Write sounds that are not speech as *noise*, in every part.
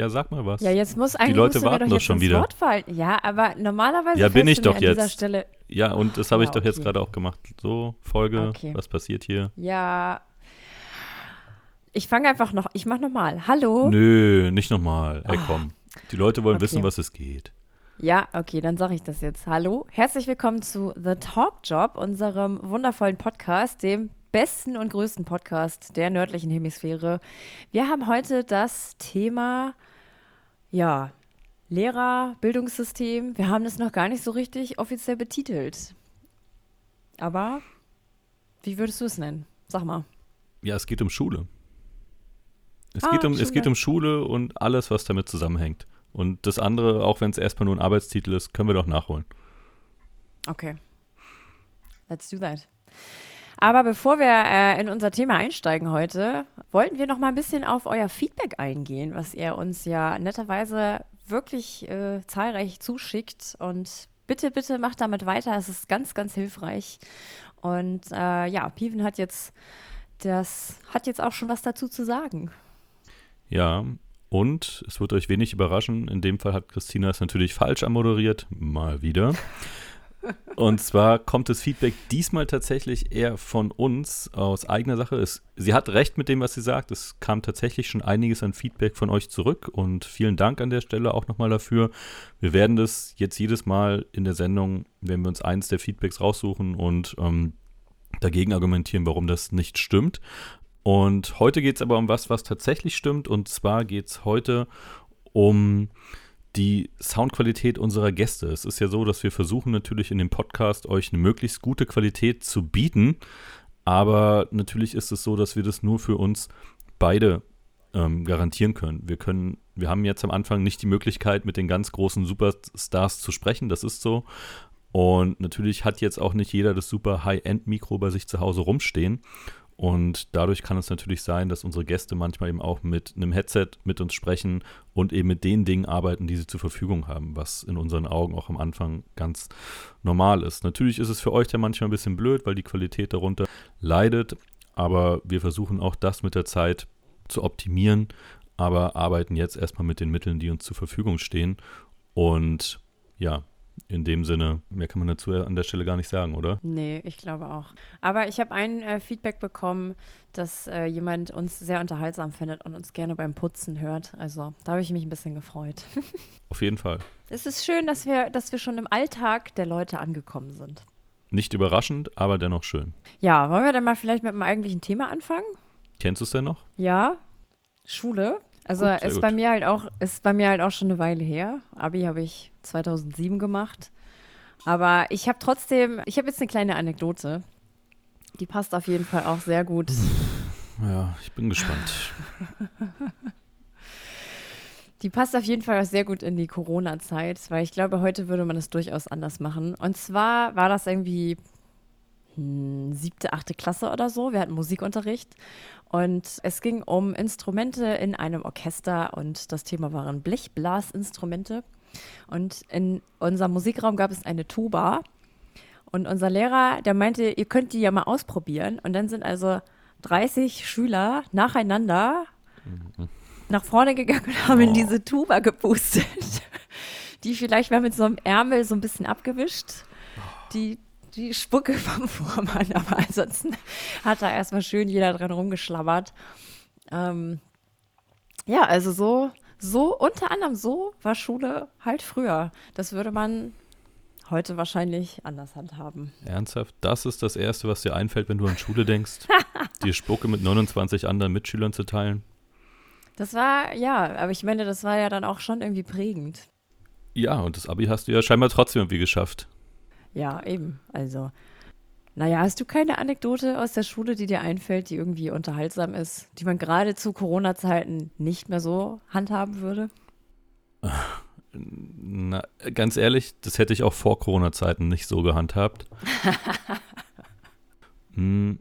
Ja, sag mal was. Ja, jetzt muss eigentlich Die Leute warten doch doch jetzt schon wieder. Ja, aber normalerweise Ja, bin ich doch mir an dieser jetzt. Stelle. Ja, und das habe ich Ja, doch jetzt okay. gerade auch gemacht. So, Folge, Okay. was passiert hier? Ja. Ich fange einfach noch, ich mach nochmal. Hallo? Nö, nicht nochmal. Ey, komm. Die Leute wollen. Okay. wissen, was es geht. Ja, okay, dann sage ich das jetzt. Hallo, herzlich willkommen zu The Talk Job, unserem wundervollen Podcast, dem besten und größten Podcast der nördlichen Hemisphäre. Wir haben heute das Thema, ja, Lehrer, Bildungssystem. Wir haben es noch gar nicht so richtig offiziell betitelt. Aber wie würdest du es nennen? Sag mal. Ja, es geht um Schule. Es, Ah, geht um, es Schule. geht um Schule und alles, was damit zusammenhängt. Und das andere, auch wenn es erstmal nur ein Arbeitstitel ist, können wir doch nachholen. Okay. Let's do that. Aber bevor wir äh, in unser Thema einsteigen heute, wollten wir noch mal ein bisschen auf euer Feedback eingehen, was ihr uns ja netterweise wirklich äh, zahlreich zuschickt. Und bitte, bitte macht damit weiter. Es ist ganz, ganz hilfreich. Und äh, ja, Piven hat jetzt das hat jetzt auch schon was dazu zu sagen. Ja, und es wird euch wenig überraschen. In dem Fall hat Christina es natürlich falsch anmoderiert. Mal wieder. Und zwar kommt das Feedback diesmal tatsächlich eher von uns aus eigener Sache. Es, sie hat recht mit dem, was sie sagt. Es kam tatsächlich schon einiges an Feedback von euch zurück und vielen Dank an der Stelle auch nochmal dafür. Wir werden das jetzt jedes Mal in der Sendung, wenn wir uns eins der Feedbacks raussuchen und ähm, dagegen argumentieren, warum das nicht stimmt. Und heute geht es aber um was, was tatsächlich stimmt. Und zwar geht es heute um die Soundqualität unserer Gäste. Es ist ja so, dass wir versuchen natürlich in dem Podcast euch eine möglichst gute Qualität zu bieten. Aber natürlich ist es so, dass wir das nur für uns beide ähm, garantieren können. Wir können, wir haben jetzt am Anfang nicht die Möglichkeit, mit den ganz großen Superstars zu sprechen. Das ist so. Und natürlich hat jetzt auch nicht jeder das super High-End-Mikro bei sich zu Hause rumstehen. Und dadurch kann es natürlich sein, dass unsere Gäste manchmal eben auch mit einem Headset mit uns sprechen und eben mit den Dingen arbeiten, die sie zur Verfügung haben, was in unseren Augen auch am Anfang ganz normal ist. Natürlich ist es für euch dann manchmal ein bisschen blöd, weil die Qualität darunter leidet, aber wir versuchen auch das mit der Zeit zu optimieren, aber arbeiten jetzt erstmal mit den Mitteln, die uns zur Verfügung stehen. Und ja, in dem Sinne, mehr kann man dazu an der Stelle gar nicht sagen, oder? Nee, ich glaube auch. Aber ich habe ein äh, Feedback bekommen, dass äh, jemand uns sehr unterhaltsam findet und uns gerne beim Putzen hört. Also da habe ich mich ein bisschen gefreut. *laughs* Auf jeden Fall. Es ist schön, dass wir, dass wir schon im Alltag der Leute angekommen sind. Nicht überraschend, aber dennoch schön. Ja, wollen wir dann mal vielleicht mit dem eigentlichen Thema anfangen? Kennst du es denn noch? Ja, Schule. Also Gut, ist gut. bei mir halt auch ist bei mir halt auch schon eine Weile her. Abi habe ich 2007 gemacht. Aber ich habe trotzdem, ich habe jetzt eine kleine Anekdote. Die passt auf jeden Fall auch sehr gut. *laughs* Ja, ich bin gespannt. Die passt auf jeden Fall auch sehr gut in die Corona-Zeit, weil ich glaube, heute würde man es durchaus anders machen. Und zwar war das irgendwie siebte, achte Klasse oder so. Wir hatten Musikunterricht und es ging um Instrumente in einem Orchester und das Thema waren Blechblasinstrumente. Und in unserem Musikraum gab es eine Tuba und unser Lehrer, der meinte, ihr könnt die ja mal ausprobieren. Und dann sind also 30 Schüler nacheinander nach vorne gegangen und haben in Oh. diese Tuba gepustet. *laughs* Die vielleicht mal mit so einem Ärmel so ein bisschen abgewischt. Die, die Spucke *laughs* vom Vormann, aber ansonsten hat da erstmal schön jeder dran rumgeschlabbert. Ähm, ja, also so, so, unter anderem so war Schule halt früher. Das würde man heute wahrscheinlich anders handhaben. Ernsthaft? Das ist das Erste, was dir einfällt, wenn du an Schule denkst? *laughs* Die Spucke mit 29 anderen Mitschülern zu teilen? Das war, ja, aber ich meine, das war ja dann auch schon irgendwie prägend. Ja, und das Abi hast du ja scheinbar trotzdem irgendwie geschafft. Ja, eben. Also, naja, hast du keine Anekdote aus der Schule, die dir einfällt, die irgendwie unterhaltsam ist, die man gerade zu Corona-Zeiten nicht mehr so handhaben würde? *laughs* Na, ganz ehrlich, das hätte ich auch vor Corona-Zeiten nicht so gehandhabt. *laughs* Hm,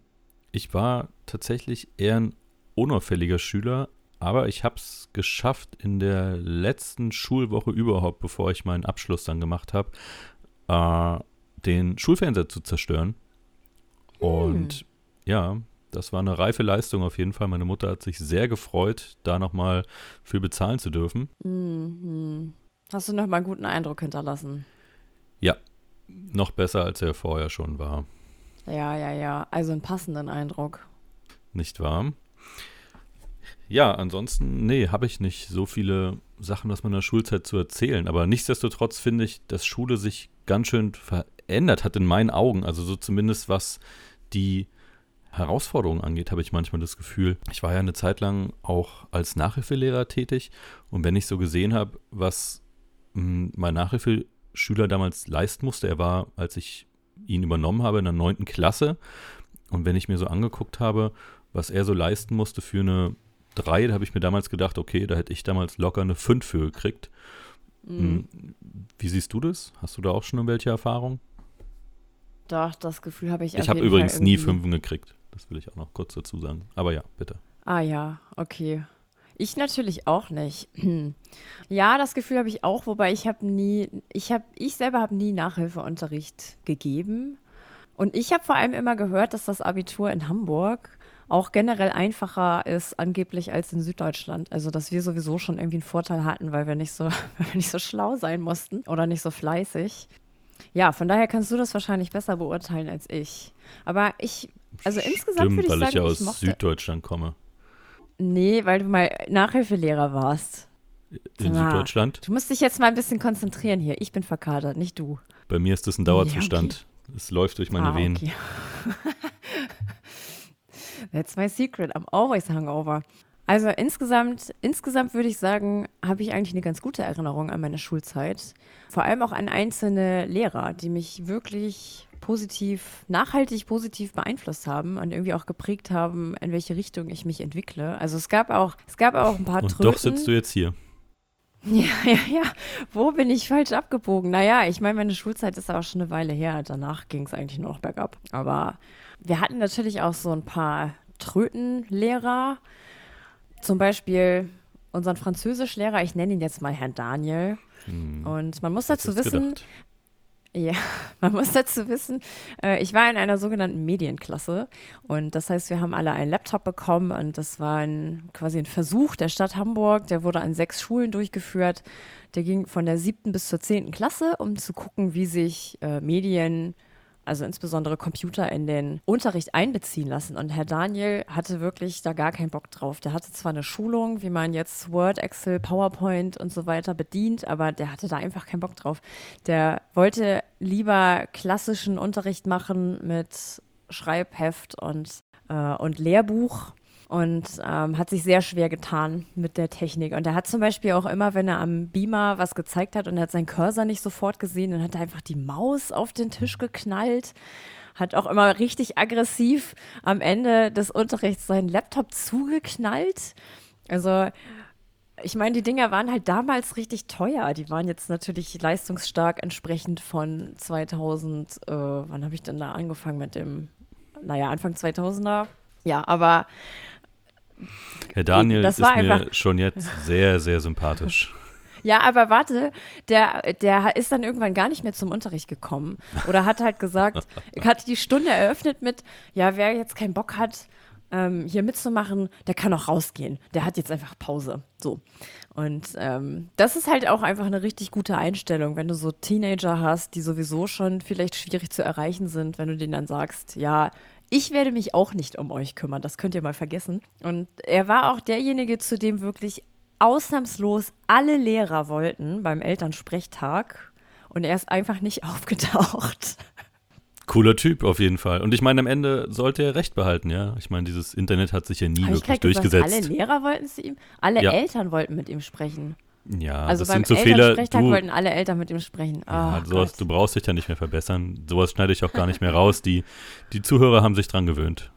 ich war tatsächlich eher ein unauffälliger Schüler, aber ich habe es geschafft, in der letzten Schulwoche überhaupt, bevor ich meinen Abschluss dann gemacht habe, äh, den Schulfernseher zu zerstören. Und ja, das war eine reife Leistung auf jeden Fall. Meine Mutter hat sich sehr gefreut, da nochmal für bezahlen zu dürfen. Mhm. Hast du nochmal einen guten Eindruck hinterlassen? Ja, noch besser, als er vorher schon war. Ja, ja, ja. Also einen passenden Eindruck. Nicht wahr? Ja, ansonsten, nee, habe ich nicht so viele Sachen aus meiner Schulzeit zu erzählen. Aber nichtsdestotrotz finde ich, dass Schule sich ganz schön verändert hat in meinen Augen. Also so zumindest was die Herausforderungen angeht, habe ich manchmal das Gefühl. Ich war ja eine Zeit lang auch als Nachhilfelehrer tätig. Und wenn ich so gesehen habe, was hm, mein Nachhilfeschüler damals leisten musste, er war, als ich ihn übernommen habe, in der neunten Klasse. Und wenn ich mir so angeguckt habe, was er so leisten musste für eine 3, da habe ich mir damals gedacht, okay, da hätte ich damals locker eine 5 für gekriegt. Mhm. Wie siehst du das? Hast du da auch schon welche Erfahrung? Doch, das Gefühl habe ich Ich habe übrigens nie Fünfen gekriegt. Das will ich auch noch kurz dazu sagen. Aber ja, bitte. Ah ja, okay. Ich natürlich auch nicht. *clears throat* ja, das Gefühl habe ich auch, wobei ich habe nie, ich habe, ich selber habe nie Nachhilfeunterricht gegeben. Und ich habe vor allem immer gehört, dass das Abitur in Hamburg auch generell einfacher ist angeblich als in Süddeutschland. Also dass wir sowieso schon irgendwie einen Vorteil hatten, weil wir nicht so, *laughs* weil wir nicht so schlau sein mussten oder nicht so fleißig. Ja, von daher kannst du das wahrscheinlich besser beurteilen als ich. Aber ich, also insgesamt würde ich weil sagen, ich ja aus ich Süddeutschland komme. Nee, weil du mal Nachhilfelehrer warst. In ah, Süddeutschland? Du musst dich jetzt mal ein bisschen konzentrieren hier. Ich bin verkadert, nicht du. Bei mir ist das ein Dauerzustand. Ja, okay. Es läuft durch meine ah, Venen. Okay. *laughs* That's my secret. I'm always hungover. Also insgesamt, insgesamt würde ich sagen, habe ich eigentlich eine ganz gute Erinnerung an meine Schulzeit. Vor allem auch an einzelne Lehrer, die mich wirklich positiv, nachhaltig positiv beeinflusst haben und irgendwie auch geprägt haben, in welche Richtung ich mich entwickle. Also es gab auch, es gab auch ein paar und Tröten. Doch sitzt du jetzt hier. *laughs* Ja, ja, ja. Wo bin ich falsch abgebogen? Naja, ich meine, meine Schulzeit ist aber schon eine Weile her. Danach ging es eigentlich nur noch bergab. Aber wir hatten natürlich auch so ein paar Trötenlehrer. Zum Beispiel unseren Französischlehrer, ich nenne ihn jetzt mal Herrn Daniel. Hm. Und man muss dazu wissen, gedacht. Ja, *laughs* man muss dazu wissen, äh, ich war in einer sogenannten Medienklasse und das heißt, wir haben alle einen Laptop bekommen und das war ein, quasi ein Versuch der Stadt Hamburg, der wurde an sechs Schulen durchgeführt. Der ging von der siebten bis zur zehnten Klasse, um zu gucken, wie sich äh, Medien also insbesondere Computer in den Unterricht einbeziehen lassen. Und Herr Daniel hatte wirklich da gar keinen Bock drauf. Der hatte zwar eine Schulung, wie man jetzt Word, Excel, PowerPoint und so weiter bedient, aber der hatte da einfach keinen Bock drauf. Der wollte lieber klassischen Unterricht machen mit Schreibheft und, äh, und Lehrbuch und ähm, hat sich sehr schwer getan mit der Technik. Und er hat zum Beispiel auch immer, wenn er am Beamer was gezeigt hat und er hat seinen Cursor nicht sofort gesehen, dann hat er einfach die Maus auf den Tisch geknallt. Hat auch immer richtig aggressiv am Ende des Unterrichts seinen Laptop zugeknallt. Also ich meine, die Dinger waren halt damals richtig teuer. Die waren jetzt natürlich leistungsstark entsprechend von 2000, äh, wann habe ich denn da angefangen mit dem, naja, Anfang 2000er. Ja, aber Herr Daniel das ist mir schon jetzt sehr, sehr sympathisch. *laughs* Ja, aber warte, der, der ist dann irgendwann gar nicht mehr zum Unterricht gekommen. Oder hat halt gesagt, *laughs* hat die Stunde eröffnet mit, ja, wer jetzt keinen Bock hat, ähm, hier mitzumachen, der kann auch rausgehen. Der hat jetzt einfach Pause. So. Und ähm, das ist halt auch einfach eine richtig gute Einstellung, wenn du so Teenager hast, die sowieso schon vielleicht schwierig zu erreichen sind, wenn du denen dann sagst, ja, ich werde mich auch nicht um euch kümmern, das könnt ihr mal vergessen. Und er war auch derjenige, zu dem wirklich ausnahmslos alle Lehrer wollten beim Elternsprechtag. Und er ist einfach nicht *laughs* aufgetaucht. Cooler Typ auf jeden Fall. Und ich meine, am Ende sollte er recht behalten, ja. Ich meine, dieses Internet hat sich ja nie Hab wirklich durchgesetzt. Gesagt, alle Lehrer wollten zu ihm, alle ja. Eltern wollten mit ihm sprechen. Ja, also das sind so Fehler. Du, wollten alle Eltern mit ihm sprechen. Oh, ja, sowas, du brauchst dich ja nicht mehr verbessern. Sowas schneide ich auch gar nicht mehr raus. Die, die Zuhörer haben sich dran gewöhnt.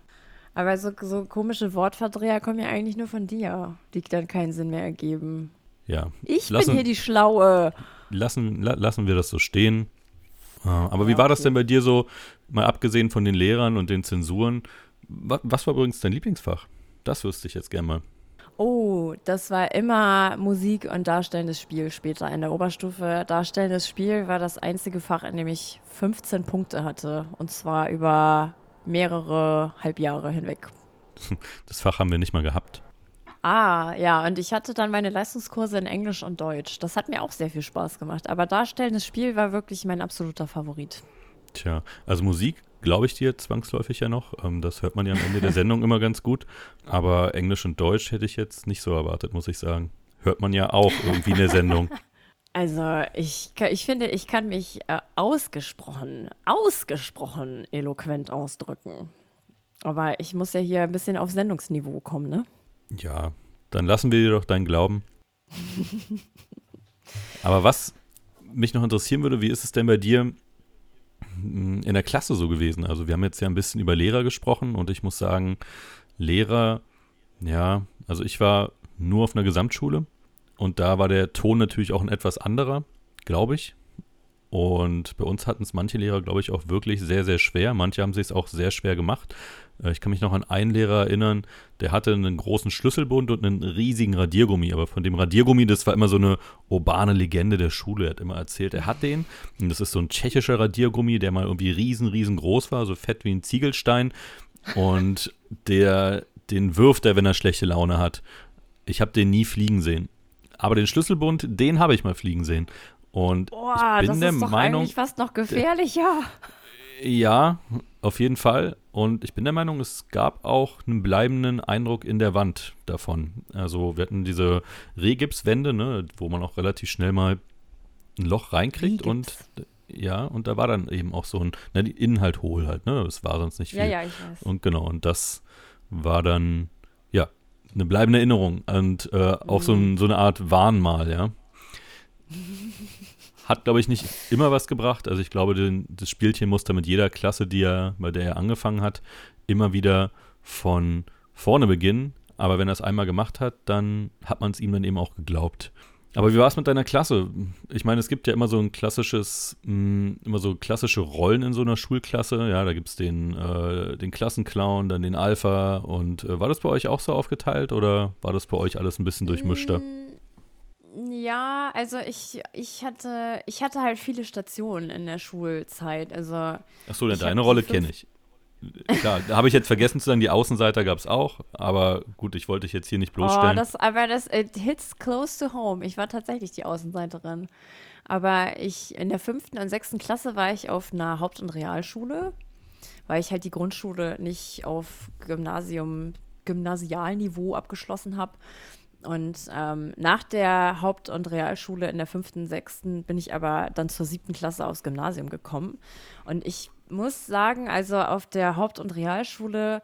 Aber so, so komische Wortverdreher kommen ja eigentlich nur von dir, die dann keinen Sinn mehr ergeben. Ja. Ich lassen, bin hier die Schlaue. Lassen, la, lassen wir das so stehen. Ah, aber wie war das denn bei dir so, mal abgesehen von den Lehrern und den Zensuren? Was, was war übrigens dein Lieblingsfach? Das wüsste ich jetzt gerne mal. Oh, das war immer Musik und darstellendes Spiel später in der Oberstufe. Darstellendes Spiel war das einzige Fach, in dem ich 15 Punkte hatte. Und zwar über mehrere Halbjahre hinweg. *laughs* Das Fach haben wir nicht mal gehabt. Ah, ja, und ich hatte dann meine Leistungskurse in Englisch und Deutsch. Das hat mir auch sehr viel Spaß gemacht. Aber darstellendes Spiel war wirklich mein absoluter Favorit. Tja, also Musik glaube ich dir zwangsläufig ja noch. Ähm, das hört man ja am Ende der Sendung immer ganz gut. Aber Englisch und Deutsch hätte ich jetzt nicht so erwartet, muss ich sagen. Hört man ja auch irgendwie in der Sendung. *laughs* Also ich, ich finde, ich kann mich äh, ausgesprochen, ausgesprochen eloquent ausdrücken. Aber ich muss ja hier ein bisschen auf Sendungsniveau kommen, ne? Ja, dann lassen wir dir doch deinen Glauben. *laughs* Aber was mich noch interessieren würde, wie ist es denn bei dir in der Klasse so gewesen? Also wir haben jetzt ja ein bisschen über Lehrer gesprochen und ich muss sagen, Lehrer, ja, also ich war nur auf einer Gesamtschule und da war der Ton natürlich auch ein etwas anderer, glaube ich. Und bei uns hatten es manche Lehrer, glaube ich, auch wirklich sehr, sehr schwer. Manche haben sich auch sehr schwer gemacht. Äh, ich kann mich noch an einen Lehrer erinnern, der hatte einen großen Schlüsselbund und einen riesigen Radiergummi. Aber von dem Radiergummi, das war immer so eine urbane Legende der Schule. Er hat immer erzählt, er hat den. Und das ist so ein tschechischer Radiergummi, der mal irgendwie riesen, riesengroß war, so fett wie ein Ziegelstein. Und der, den wirft er, wenn er schlechte Laune hat. Ich habe den nie fliegen sehen. Aber den Schlüsselbund, den habe ich mal fliegen sehen. Und Boah, ich bin das der ist doch Meinung, eigentlich fast noch gefährlicher. ja, auf jeden Fall. Und ich bin der Meinung, es gab auch einen bleibenden Eindruck in der Wand davon. Also wir hatten diese Rehgipswände, ne, wo man auch relativ schnell mal ein Loch reinkriegt und ja, und da war dann eben auch so ein, na, die Inhalt hohl halt, ne? Es war sonst nicht viel. Ja, ja, ich weiß. Und genau, und das war dann, ja, eine bleibende Erinnerung und äh, auch so, ein, so eine Art Warnmal, ja. *laughs* Hat, glaube ich, nicht immer was gebracht. Also ich glaube, den, das Spielchen musste mit jeder Klasse, die er, bei der er angefangen hat, immer wieder von vorne beginnen. Aber wenn er es einmal gemacht hat, dann hat man es ihm dann eben auch geglaubt. Aber wie war es mit deiner Klasse? Ich meine, es gibt ja immer so ein klassisches, mh, immer so klassische Rollen in so einer Schulklasse. Ja, da gibt es den, äh, den Klassenclown, dann den Alpha. Und äh, war das bei euch auch so aufgeteilt oder war das bei euch alles ein bisschen durchmischter? Ja, also ich, ich hatte, ich hatte halt viele Stationen in der Schulzeit. Also Achso, ich deine hab Rolle kenne ich. Klar, da habe ich jetzt vergessen zu sagen, die Außenseiter gab es auch, aber gut, ich wollte dich jetzt hier nicht Oh, bloßstellen. das, aber das it hits close to home. Ich war tatsächlich die Außenseiterin. Aber ich in der fünften und sechsten Klasse war ich auf einer Haupt- und Realschule, weil ich halt die Grundschule nicht auf Gymnasium, Gymnasialniveau abgeschlossen habe. Und ähm, nach der Haupt- und Realschule in der fünften, sechsten bin ich aber dann zur siebten Klasse aufs Gymnasium gekommen. Und ich muss sagen, also auf der Haupt- und Realschule,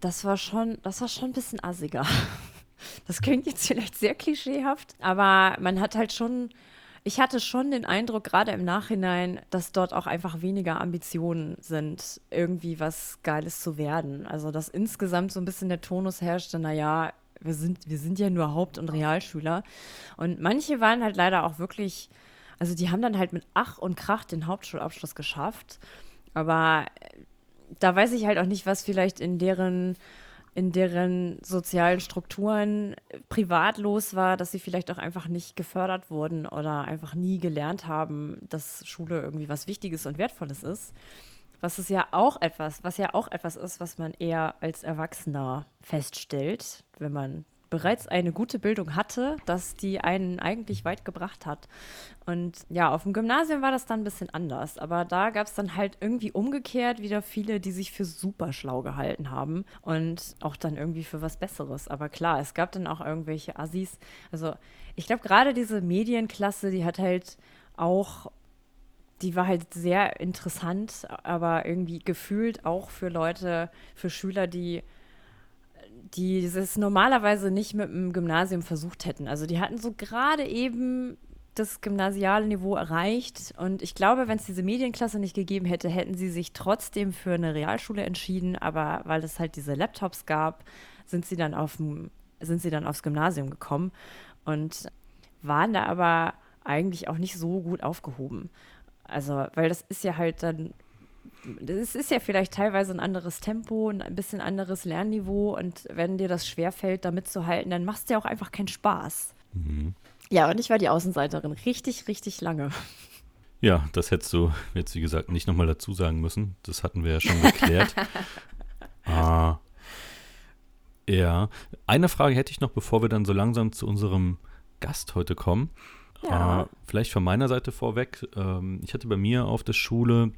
das war schon, das war schon ein bisschen assiger. *laughs* Das klingt jetzt vielleicht sehr klischeehaft, aber man hat halt schon, ich hatte schon den Eindruck, gerade im Nachhinein, dass dort auch einfach weniger Ambitionen sind, irgendwie was Geiles zu werden. Also, dass insgesamt so ein bisschen der Tonus herrschte, naja, wir sind, wir sind ja nur Haupt- und Realschüler. Und manche waren halt leider auch wirklich, also die haben dann halt mit Ach und Krach den Hauptschulabschluss geschafft. Aber äh, da weiß ich halt auch nicht, was vielleicht in deren in deren sozialen Strukturen privat los war, dass sie vielleicht auch einfach nicht gefördert wurden oder einfach nie gelernt haben, dass Schule irgendwie was Wichtiges und Wertvolles ist. Was ist ja auch etwas, was ja auch etwas ist, was man eher als Erwachsener feststellt, wenn man bereits eine gute Bildung hatte, dass die einen eigentlich weit gebracht hat. Und ja, auf dem Gymnasium war das dann ein bisschen anders. Aber da gab es dann halt irgendwie umgekehrt wieder viele, die sich für super schlau gehalten haben und auch dann irgendwie für was Besseres. Aber klar, es gab dann auch irgendwelche Assis. Also ich glaube, gerade diese Medienklasse, die hat halt auch die war halt sehr interessant, aber irgendwie gefühlt auch für Leute, für Schüler, die die es normalerweise nicht mit dem Gymnasium versucht hätten. Also die hatten so gerade eben das gymnasiale Niveau erreicht. Und ich glaube, wenn es diese Medienklasse nicht gegeben hätte, hätten sie sich trotzdem für eine Realschule entschieden. Aber weil es halt diese Laptops gab, sind sie dann, sind sie dann aufs Gymnasium gekommen und waren da aber eigentlich auch nicht so gut aufgehoben. Also, weil das ist ja halt dann es ist ja vielleicht teilweise ein anderes Tempo, ein bisschen anderes Lernniveau und wenn dir das schwerfällt, da mitzuhalten, dann machst du ja auch einfach keinen Spaß. Mhm. Ja, und ich war die Außenseiterin richtig, richtig lange. Ja, das hättest du jetzt, wie gesagt, nicht nochmal dazu sagen müssen. Das hatten wir ja schon geklärt. *laughs* ah, Ja, eine Frage hätte ich noch, bevor wir dann so langsam zu unserem Gast heute kommen. Ja. Äh, vielleicht von meiner Seite vorweg. Ähm, ich hatte bei mir auf der Schule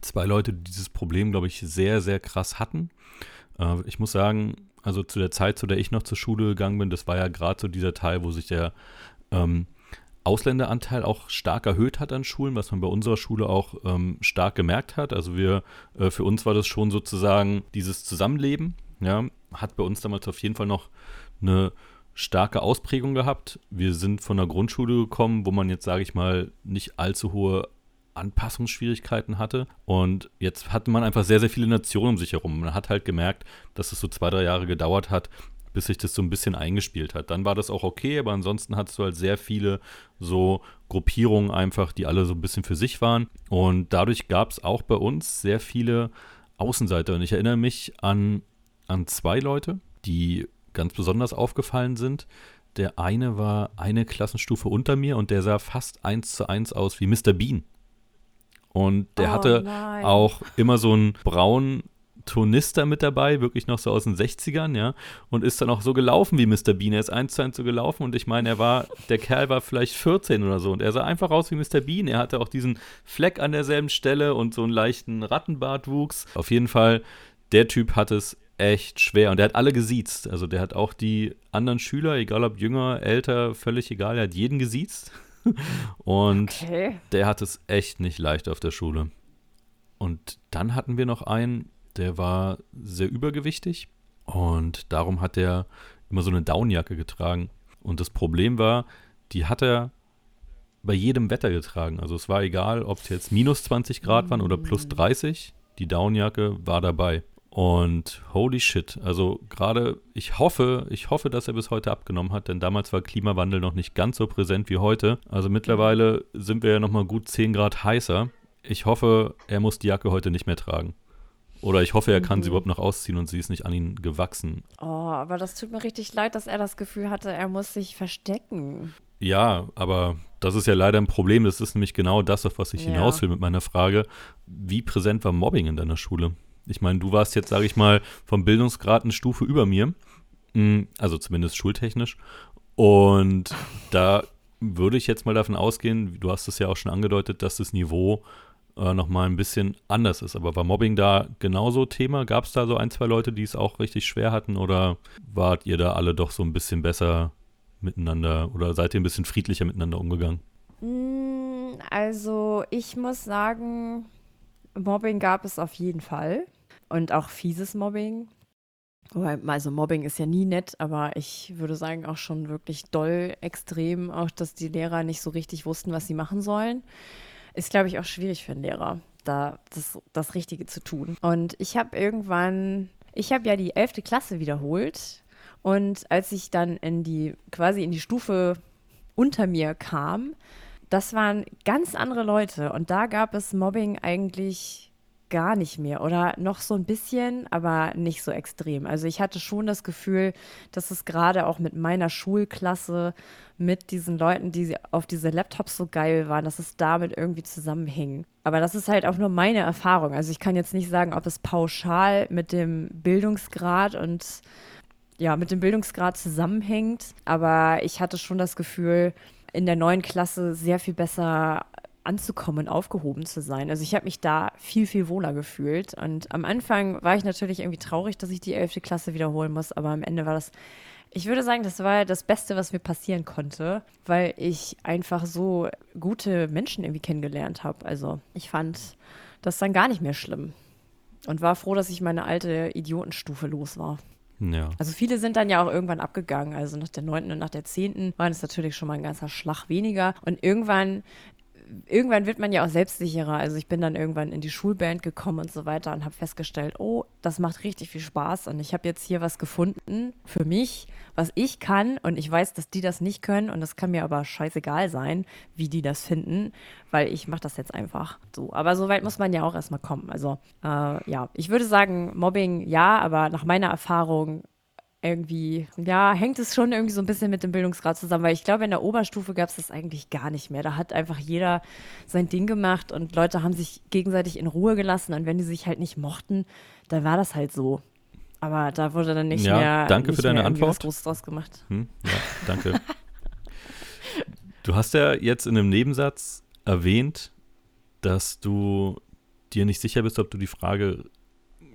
zwei Leute, die dieses Problem, glaube ich, sehr, sehr krass hatten. Äh, ich muss sagen, also zu der Zeit, zu der ich noch zur Schule gegangen bin, das war ja gerade so dieser Teil, wo sich der ähm, Ausländeranteil auch stark erhöht hat an Schulen, was man bei unserer Schule auch ähm, stark gemerkt hat. Also wir, äh, für uns war das schon sozusagen dieses Zusammenleben, ja, hat bei uns damals auf jeden Fall noch eine starke Ausprägung gehabt. Wir sind von der Grundschule gekommen, wo man jetzt, sage ich mal, nicht allzu hohe Anpassungsschwierigkeiten hatte. Und jetzt hatte man einfach sehr, sehr viele Nationen um sich herum. Man hat halt gemerkt, dass es so zwei, drei Jahre gedauert hat, bis sich das so ein bisschen eingespielt hat. Dann war das auch okay, aber ansonsten hattest du halt sehr viele so Gruppierungen einfach, die alle so ein bisschen für sich waren. Und dadurch gab es auch bei uns sehr viele Außenseiter. Und ich erinnere mich an, an zwei Leute, die ganz besonders aufgefallen sind. Der eine war eine Klassenstufe unter mir und der sah fast eins zu eins aus wie Mr. Bean. Und der oh, hatte nein. auch immer so einen braunen Turnister mit dabei, wirklich noch so aus den 60ern, ja, und ist dann auch so gelaufen wie Mr. Bean. Er ist eins zu eins so gelaufen und ich meine, er war, der Kerl war vielleicht 14 oder so und er sah einfach aus wie Mr. Bean. Er hatte auch diesen Fleck an derselben Stelle und so einen leichten Rattenbartwuchs. Auf jeden Fall, der Typ hat es echt schwer und der hat alle gesiezt. Also der hat auch die anderen Schüler, egal ob jünger, älter, völlig egal, er hat jeden gesiezt. *laughs* Und okay. der hat es echt nicht leicht auf der Schule. Und dann hatten wir noch einen, der war sehr übergewichtig und darum hat er immer so eine Downjacke getragen. Und das Problem war, die hat er bei jedem Wetter getragen. Also es war egal, ob es jetzt minus 20 Grad waren oder plus 30, die Downjacke war dabei. Und holy shit, also gerade, ich hoffe, ich hoffe, dass er bis heute abgenommen hat, denn damals war Klimawandel noch nicht ganz so präsent wie heute. Also mittlerweile sind wir ja nochmal gut 10 Grad heißer. Ich hoffe, er muss die Jacke heute nicht mehr tragen. Oder ich hoffe, er kann mhm. sie überhaupt noch ausziehen und sie ist nicht an ihn gewachsen. Oh, aber das tut mir richtig leid, dass er das Gefühl hatte, er muss sich verstecken. Ja, aber das ist ja leider ein Problem. Das ist nämlich genau das, auf was ich ja. hinaus will mit meiner Frage. Wie präsent war Mobbing in deiner Schule? Ich meine, du warst jetzt, sage ich mal, vom Bildungsgrad eine Stufe über mir. Mm, also zumindest schultechnisch. Und da würde ich jetzt mal davon ausgehen, du hast es ja auch schon angedeutet, dass das Niveau äh, nochmal ein bisschen anders ist. Aber war Mobbing da genauso Thema? Gab es da so ein, zwei Leute, die es auch richtig schwer hatten? Oder wart ihr da alle doch so ein bisschen besser miteinander oder seid ihr ein bisschen friedlicher miteinander umgegangen? Mm, also ich muss sagen, Mobbing gab es auf jeden Fall. Und auch fieses Mobbing. Also Mobbing ist ja nie nett, aber ich würde sagen auch schon wirklich doll extrem, auch dass die Lehrer nicht so richtig wussten, was sie machen sollen. Ist, glaube ich, auch schwierig für einen Lehrer, da das, das Richtige zu tun. Und ich habe irgendwann, ich habe ja die 11. Klasse wiederholt. Und als ich dann in die, quasi in die Stufe unter mir kam, das waren ganz andere Leute und da gab es Mobbing eigentlich gar nicht mehr oder noch so ein bisschen, aber nicht so extrem. Also ich hatte schon das Gefühl, dass es gerade auch mit meiner Schulklasse, mit diesen Leuten, die auf diese Laptops so geil waren, dass es damit irgendwie zusammenhing. Aber das ist halt auch nur meine Erfahrung. Also ich kann jetzt nicht sagen, ob es pauschal mit dem Bildungsgrad und ja, mit dem Bildungsgrad zusammenhängt, aber ich hatte schon das Gefühl, in der neuen Klasse sehr viel besser anzukommen aufgehoben zu sein. Also ich habe mich da viel, viel wohler gefühlt. Und am Anfang war ich natürlich irgendwie traurig, dass ich die 11. Klasse wiederholen muss, aber am Ende war das, ich würde sagen, das war das Beste, was mir passieren konnte, weil ich einfach so gute Menschen irgendwie kennengelernt habe. Also ich fand das dann gar nicht mehr schlimm und war froh, dass ich meine alte Idiotenstufe los war. Ja. Also viele sind dann ja auch irgendwann abgegangen. Also nach der neunten und nach der zehnten waren es natürlich schon mal ein ganzer Schlag weniger. Und irgendwann irgendwann wird man ja auch selbstsicherer. Also ich bin dann irgendwann in die Schulband gekommen und so weiter und habe festgestellt, oh, das macht richtig viel Spaß und ich habe jetzt hier was gefunden für mich, was ich kann und ich weiß, dass die das nicht können und das kann mir aber scheißegal sein, wie die das finden, weil ich mache das jetzt einfach so. Aber so weit muss man ja auch erstmal kommen. Also äh, ja, ich würde sagen, Mobbing ja, aber nach meiner Erfahrung irgendwie, ja, hängt es schon irgendwie so ein bisschen mit dem Bildungsgrad zusammen, weil ich glaube, in der Oberstufe gab es das eigentlich gar nicht mehr. Da hat einfach jeder sein Ding gemacht und Leute haben sich gegenseitig in Ruhe gelassen und wenn die sich halt nicht mochten, dann war das halt so. Aber da wurde dann nicht Ja, mehr. danke nicht für deine irgendwie was Antwort. Großes draus gemacht. Hm? Ja, danke. du hast ja jetzt in einem Nebensatz erwähnt, dass du dir nicht sicher bist, ob du die Frage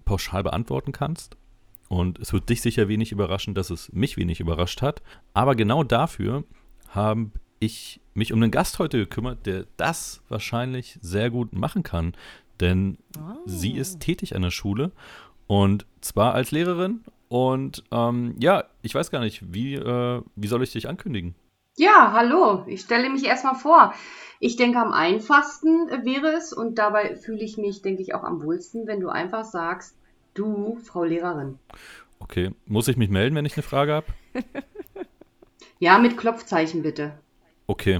pauschal beantworten kannst. Und es wird dich sicher wenig überraschen, dass es mich wenig überrascht hat. Aber genau dafür habe ich mich um einen Gast heute gekümmert, der das wahrscheinlich sehr gut machen kann. Denn sie ist tätig an der Schule und zwar als Lehrerin. Und ähm, ja, ich weiß gar nicht, wie, äh, wie soll ich dich ankündigen? Ja, hallo. Ich stelle mich erstmal vor. Ich denke, am einfachsten wäre es und dabei fühle ich mich, denke ich, auch am wohlsten, wenn du einfach sagst, du, Frau Lehrerin. Okay, muss ich mich melden, wenn ich eine Frage habe? *laughs* Ja, mit Klopfzeichen bitte. Okay,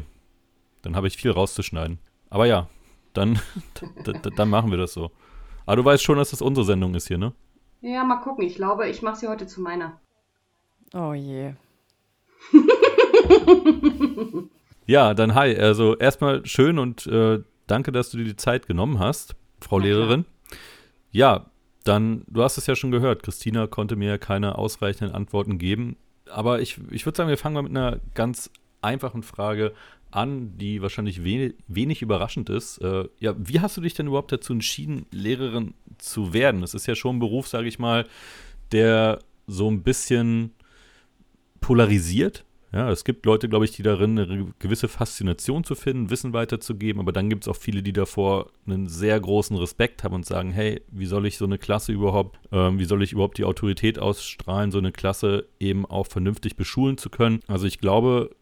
dann habe ich viel rauszuschneiden. Aber ja, dann, *laughs* dann machen wir das so. Aber du weißt schon, dass das unsere Sendung ist hier, ne? Ja, mal gucken. Ich glaube, ich mache sie heute zu meiner. Oh je. *laughs* Ja, dann hi. Also erstmal schön und äh, danke, dass du dir die Zeit genommen hast, Frau klar. Lehrerin. Ja, dann, du hast es ja schon gehört, Christina konnte mir keine ausreichenden Antworten geben. Aber ich, ich würde sagen, wir fangen mal mit einer ganz einfachen Frage an, die wahrscheinlich wenig, wenig überraschend ist. Äh, ja, wie hast du dich denn überhaupt dazu entschieden, Lehrerin zu werden? Es ist ja schon ein Beruf, sage ich mal, der so ein bisschen polarisiert. Ja, es gibt Leute, glaube ich, die darin eine gewisse Faszination zu finden, Wissen weiterzugeben, aber dann gibt es auch viele, die davor einen sehr großen Respekt haben und sagen, hey, wie soll ich so eine Klasse überhaupt, ähm, wie soll ich überhaupt die Autorität ausstrahlen, so eine Klasse eben auch vernünftig beschulen zu können. Also ich glaube,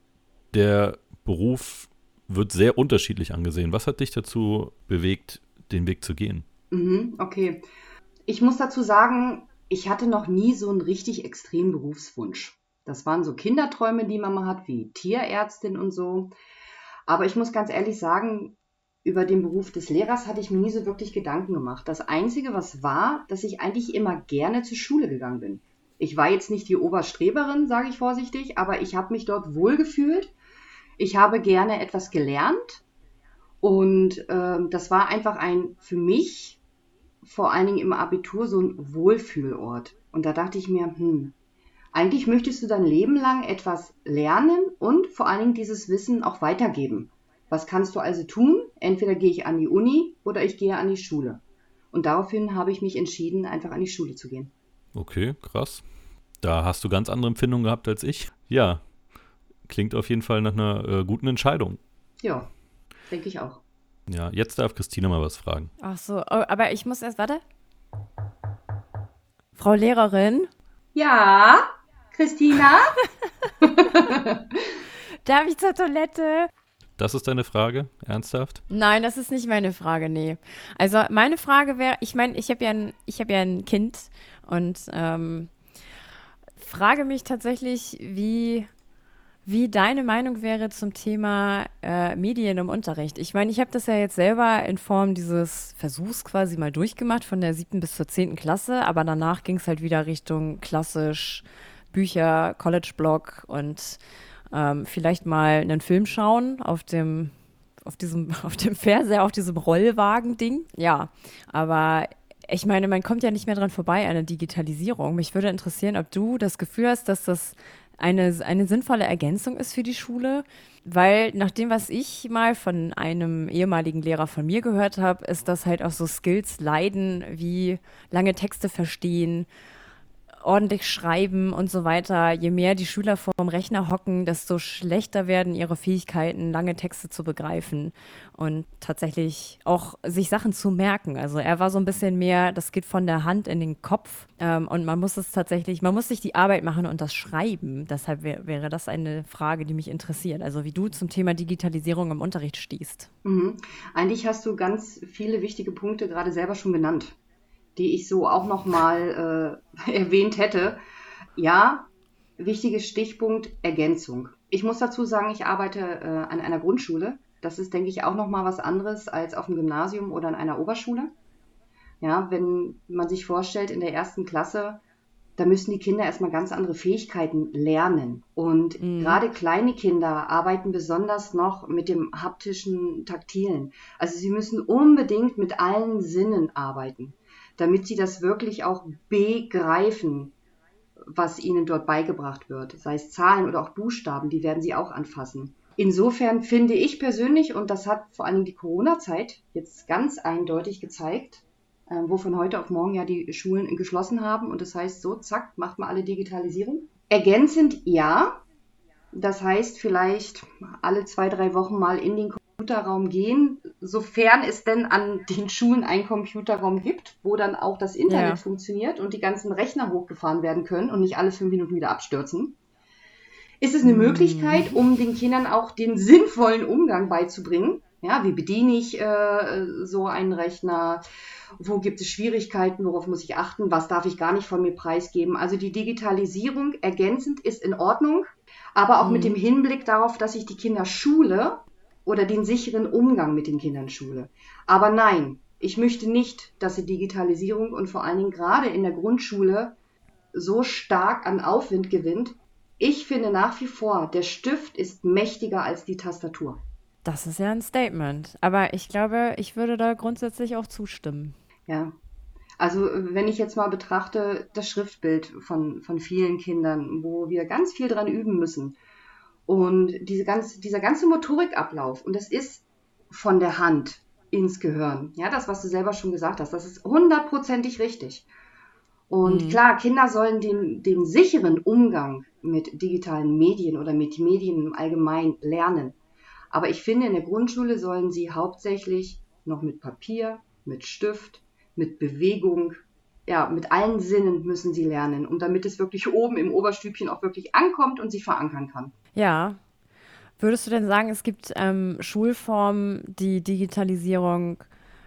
der Beruf wird sehr unterschiedlich angesehen. Was hat dich dazu bewegt, den Weg zu gehen? Mhm, okay. Ich muss dazu sagen, ich hatte noch nie so einen richtig extremen Berufswunsch. Das waren so Kinderträume, die man mal hat, wie Tierärztin und so. Aber ich muss ganz ehrlich sagen, über den Beruf des Lehrers hatte ich mir nie so wirklich Gedanken gemacht. Das Einzige, was war, dass ich eigentlich immer gerne zur Schule gegangen bin. Ich war jetzt nicht die Oberstreberin, sage ich vorsichtig, aber ich habe mich dort wohlgefühlt. Ich habe gerne etwas gelernt und ähm, das war einfach ein für mich vor allen Dingen im Abitur so ein Wohlfühlort. Und da dachte ich mir, hm, eigentlich möchtest du dein Leben lang etwas lernen und vor allen Dingen dieses Wissen auch weitergeben. Was kannst du also tun? Entweder gehe ich an die Uni oder ich gehe an die Schule. Und daraufhin habe ich mich entschieden, einfach an die Schule zu gehen. Okay, krass. Da hast du ganz andere Empfindungen gehabt als ich. Ja, klingt auf jeden Fall nach einer äh, guten Entscheidung. Ja, denke ich auch. Ja, jetzt darf Christina mal was fragen. Ach so, oh, aber ich muss erst, warte. Frau Lehrerin, Ja, Christina? *laughs* darf ich zur Toilette? Das ist deine Frage? Ernsthaft? Nein, das ist nicht meine Frage, nee. Also meine Frage wäre, ich meine, ich habe ja, ein- ich hab ja ein Kind und ähm, frage mich tatsächlich, wie, wie deine Meinung wäre zum Thema äh, Medien im Unterricht. Ich meine, ich habe das ja jetzt selber in Form dieses Versuchs quasi mal durchgemacht, von der siebten bis zur zehnten Klasse, aber danach ging es halt wieder Richtung klassisch Bücher, College-Blog und ähm, vielleicht mal einen Film schauen auf dem, auf diesem, *laughs* auf dem Fernseher, auf diesem Rollwagen-Ding. Ja, aber ich meine, man kommt ja nicht mehr dran vorbei an der Digitalisierung. Mich würde interessieren, ob du das Gefühl hast, dass das eine, eine sinnvolle Ergänzung ist für die Schule. Weil nach dem, was ich mal von einem ehemaligen Lehrer von mir gehört habe, ist, dass halt auch so Skills leiden, wie lange Texte verstehen, ordentlich schreiben und so weiter. Je mehr die Schüler vor dem Rechner hocken, desto schlechter werden ihre Fähigkeiten, lange Texte zu begreifen und tatsächlich auch sich Sachen zu merken. Also er war so ein bisschen mehr, das geht von der Hand in den Kopf ähm, und man muss es tatsächlich, man muss sich die Arbeit machen und das Schreiben. Deshalb wär, wäre das eine Frage, die mich interessiert. Also wie du zum Thema Digitalisierung im Unterricht stehst. Mhm. Eigentlich hast du ganz viele wichtige Punkte gerade selber schon genannt, die ich so auch nochmal äh, *laughs* erwähnt hätte. Ja, wichtiges Stichpunkt Ergänzung. Ich muss dazu sagen, ich arbeite äh, an einer Grundschule. Das ist, denke ich, auch nochmal was anderes als auf dem Gymnasium oder in einer Oberschule. Ja, wenn man sich vorstellt, in der ersten Klasse, da müssen die Kinder erstmal ganz andere Fähigkeiten lernen. Und Mhm. gerade kleine Kinder arbeiten besonders noch mit dem haptischen, taktilen. Also sie müssen unbedingt mit allen Sinnen arbeiten. Damit sie das wirklich auch begreifen, was ihnen dort beigebracht wird. Sei es Zahlen oder auch Buchstaben, die werden sie auch anfassen. Insofern finde ich persönlich, und das hat vor allem die Corona-Zeit jetzt ganz eindeutig gezeigt, äh, wo von heute auf morgen ja die Schulen geschlossen haben und das heißt so, zack, macht man alle Digitalisierung. Ergänzend ja, das heißt vielleicht alle zwei, drei Wochen mal in den Computerraum gehen, sofern es denn an den Schulen einen Computerraum gibt, wo dann auch das Internet ja. funktioniert und die ganzen Rechner hochgefahren werden können und nicht alle fünf Minuten wieder abstürzen. Ist es eine hm. Möglichkeit, um den Kindern auch den sinnvollen Umgang beizubringen? Ja, wie bediene ich äh, so einen Rechner? Wo gibt es Schwierigkeiten? Worauf muss ich achten? Was darf ich gar nicht von mir preisgeben? Also die Digitalisierung ergänzend ist in Ordnung, aber auch mhm. mit dem Hinblick darauf, dass ich die Kinder schule oder den sicheren Umgang mit den Kindern schule. Aber nein, ich möchte nicht, dass die Digitalisierung und vor allen Dingen gerade in der Grundschule so stark an Aufwind gewinnt. Ich finde nach wie vor, der Stift ist mächtiger als die Tastatur. Das ist ja ein Statement. Aber ich glaube, ich würde da grundsätzlich auch zustimmen. Ja. Also wenn ich jetzt mal betrachte, das Schriftbild von, von vielen Kindern, wo wir ganz viel dran üben müssen. Und diese ganz, dieser ganze Motorikablauf, und das ist von der Hand ins Gehirn. Ja, das, was du selber schon gesagt hast, das ist hundertprozentig richtig. Und mhm. klar, Kinder sollen den, den sicheren Umgang mit digitalen Medien oder mit Medien im Allgemeinen lernen. Aber ich finde, in der Grundschule sollen sie hauptsächlich noch mit Papier, mit Stift, mit Bewegung, ja, mit allen Sinnen müssen sie lernen, um damit es wirklich oben im Oberstübchen auch wirklich ankommt und sich verankern kann. Ja. Würdest du denn sagen, es gibt ähm, Schulformen, die Digitalisierung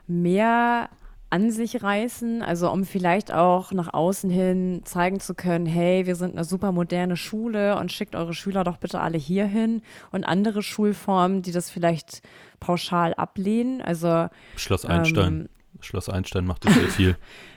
mehr an sich reißen, also um vielleicht auch nach außen hin zeigen zu können, hey, wir sind eine super moderne Schule und schickt eure Schüler doch bitte alle hierhin und andere Schulformen, die das vielleicht pauschal ablehnen, also Schloss Einstein. Ähm, Schloss Einstein macht das sehr viel. *laughs*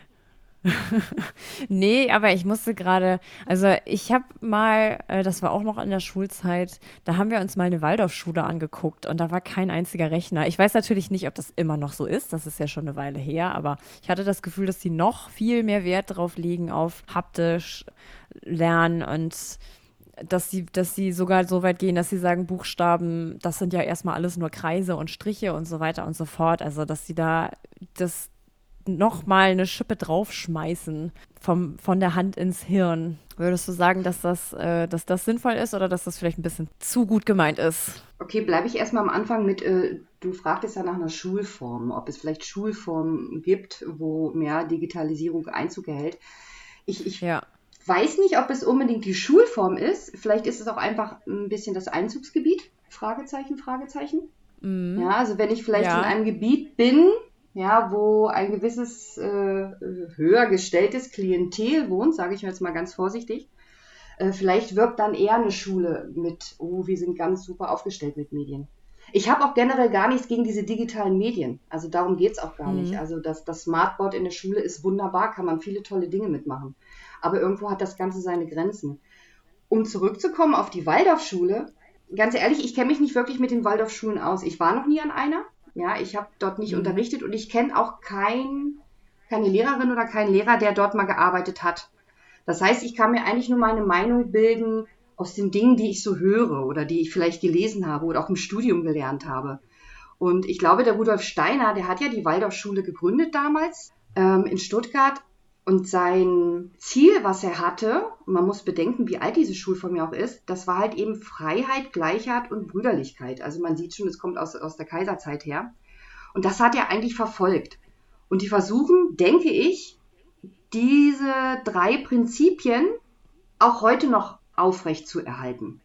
*laughs* nee, aber ich musste gerade, also ich habe mal, äh, das war auch noch in der Schulzeit, da haben wir uns mal eine Waldorfschule angeguckt und da war kein einziger Rechner. Ich weiß natürlich nicht, ob das immer noch so ist, das ist ja schon eine Weile her, aber ich hatte das Gefühl, dass die noch viel mehr Wert drauf legen auf haptisch lernen und dass sie, dass sie sogar so weit gehen, dass sie sagen, Buchstaben, das sind ja erstmal alles nur Kreise und Striche und so weiter und so fort. Also, dass sie da das nochmal eine Schippe draufschmeißen vom, von der Hand ins Hirn. Würdest du sagen, dass das, äh, dass das sinnvoll ist oder dass das vielleicht ein bisschen zu gut gemeint ist? Okay, bleibe ich erstmal am Anfang mit, äh, du fragtest ja nach einer Schulform, ob es vielleicht Schulformen gibt, wo mehr Digitalisierung Einzug erhält. Ich, ich ja. weiß nicht, ob es unbedingt die Schulform ist. Vielleicht ist es auch einfach ein bisschen das Einzugsgebiet. Fragezeichen, Fragezeichen. Mhm. Ja, also wenn ich vielleicht ja. in einem Gebiet bin, ja, wo ein gewisses äh, höher gestelltes Klientel wohnt, sage ich jetzt mal ganz vorsichtig. Äh, vielleicht wirkt dann eher eine Schule mit, oh, wir sind ganz super aufgestellt mit Medien. Ich habe auch generell gar nichts gegen diese digitalen Medien. Also darum geht es auch gar mhm. nicht. Also das, das Smartboard in der Schule ist wunderbar, kann man viele tolle Dinge mitmachen. Aber irgendwo hat das Ganze seine Grenzen. Um zurückzukommen auf die Waldorfschule, ganz ehrlich, ich kenne mich nicht wirklich mit den Waldorfschulen aus. Ich war noch nie an einer. Ja, ich habe dort nicht mhm. unterrichtet und ich kenne auch kein, keine Lehrerin oder keinen Lehrer, der dort mal gearbeitet hat. Das heißt, ich kann mir eigentlich nur meine Meinung bilden aus den Dingen, die ich so höre oder die ich vielleicht gelesen habe oder auch im Studium gelernt habe. Und ich glaube, der Rudolf Steiner, der hat ja die Waldorfschule gegründet damals ähm, in Stuttgart. Und sein Ziel, was er hatte, man muss bedenken, wie alt diese Schulform ja auch ist, das war halt eben Freiheit, Gleichheit und Brüderlichkeit. Also man sieht schon, es kommt aus, aus der Kaiserzeit her. Und das hat er eigentlich verfolgt. Und die versuchen, denke ich, diese drei Prinzipien auch heute noch aufrecht zu erhalten.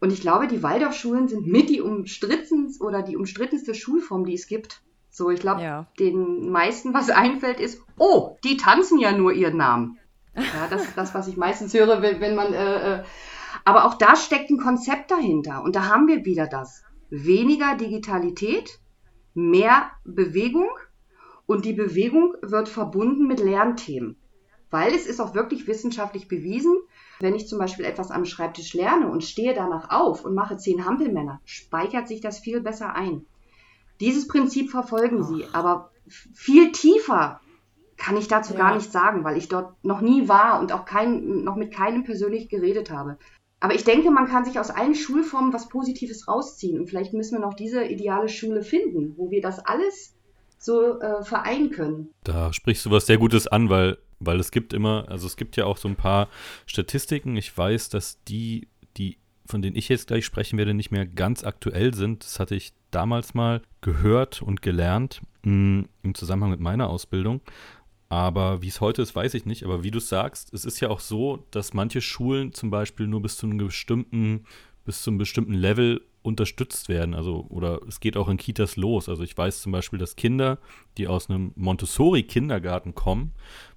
Und ich glaube, die Waldorfschulen sind mit die umstrittenste oder die umstrittenste Schulform, die es gibt. So, ich glaube, ja. den meisten, was *laughs* einfällt, ist, oh, die tanzen ja nur ihren Namen. Ja, das ist das, was ich meistens höre, wenn, wenn man. Äh, äh, aber auch da steckt ein Konzept dahinter. Und da haben wir wieder das. Weniger Digitalität, mehr Bewegung. Und die Bewegung wird verbunden mit Lernthemen. Weil es ist auch wirklich wissenschaftlich bewiesen, wenn ich zum Beispiel etwas am Schreibtisch lerne und stehe danach auf und mache zehn Hampelmänner, speichert sich das viel besser ein. Dieses Prinzip verfolgen sie, aber viel tiefer kann ich dazu ja. gar nichts sagen, weil ich dort noch nie war und auch kein, noch mit keinem persönlich geredet habe. Aber ich denke, man kann sich aus allen Schulformen was Positives rausziehen. Und vielleicht müssen wir noch diese ideale Schule finden, wo wir das alles so äh, vereinen können. Da sprichst du was sehr Gutes an, weil, weil es gibt immer, also es gibt ja auch so ein paar Statistiken. Ich weiß, dass die, die, von denen ich jetzt gleich sprechen werde, nicht mehr ganz aktuell sind. Das hatte ich damals mal gehört und gelernt mh, mm, im Zusammenhang mit meiner Ausbildung. Aber wie es heute ist, weiß ich nicht. Aber wie du sagst, es ist ja auch so, dass manche Schulen zum Beispiel nur bis zu einem bestimmten, bis zu einem bestimmten Level unterstützt werden. Also, oder es geht auch in Kitas los. Also ich weiß zum Beispiel, dass Kinder, die aus einem Montessori-Kindergarten kommen,